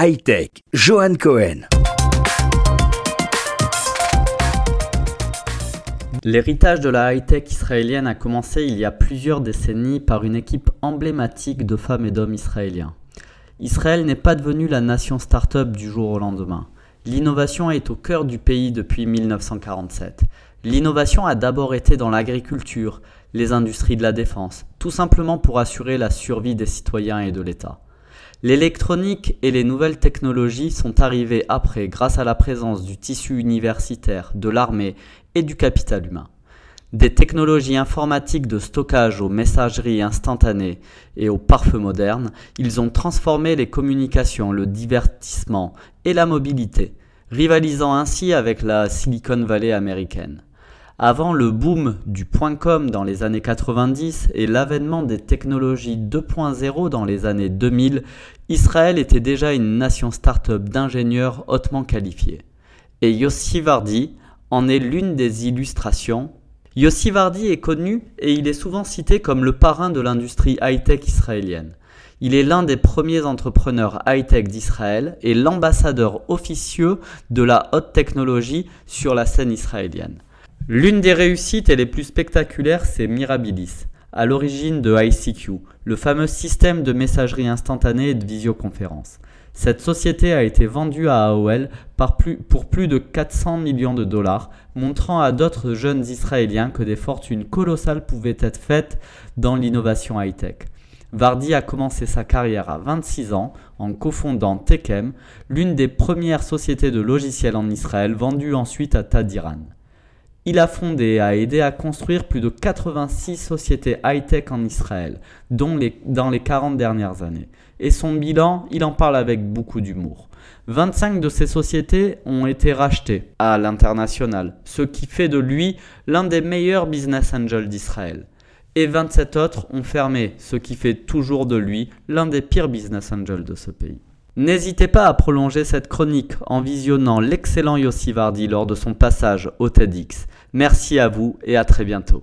High-Tech, Johan Cohen. L'héritage de la high-tech israélienne a commencé il y a plusieurs décennies par une équipe emblématique de femmes et d'hommes israéliens. Israël n'est pas devenu la nation start-up du jour au lendemain. L'innovation est au cœur du pays depuis 1947. L'innovation a d'abord été dans l'agriculture, les industries de la défense, tout simplement pour assurer la survie des citoyens et de l'État. L'électronique et les nouvelles technologies sont arrivées après grâce à la présence du tissu universitaire, de l'armée et du capital humain. Des technologies informatiques de stockage aux messageries instantanées et aux pare modernes, ils ont transformé les communications, le divertissement et la mobilité, rivalisant ainsi avec la Silicon Valley américaine. Avant le boom du .com dans les années 90 et l'avènement des technologies 2.0 dans les années 2000, Israël était déjà une nation start-up d'ingénieurs hautement qualifiés. Et Yossi Vardi en est l'une des illustrations. Yossi Vardi est connu et il est souvent cité comme le parrain de l'industrie high-tech israélienne. Il est l'un des premiers entrepreneurs high-tech d'Israël et l'ambassadeur officieux de la haute technologie sur la scène israélienne. L'une des réussites et les plus spectaculaires, c'est Mirabilis, à l'origine de ICQ, le fameux système de messagerie instantanée et de visioconférence. Cette société a été vendue à AOL pour plus de 400 millions de dollars, montrant à d'autres jeunes Israéliens que des fortunes colossales pouvaient être faites dans l'innovation high-tech. Vardy a commencé sa carrière à 26 ans en cofondant Tekem, l'une des premières sociétés de logiciels en Israël, vendue ensuite à Tadiran. Il a fondé et a aidé à construire plus de 86 sociétés high-tech en Israël, dont dans les 40 dernières années. Et son bilan, il en parle avec beaucoup d'humour. 25 de ces sociétés ont été rachetées à l'international, ce qui fait de lui l'un des meilleurs business angels d'Israël. Et 27 autres ont fermé, ce qui fait toujours de lui l'un des pires business angels de ce pays. N'hésitez pas à prolonger cette chronique en visionnant l'excellent Yossi Vardi lors de son passage au TEDx. Merci à vous et à très bientôt.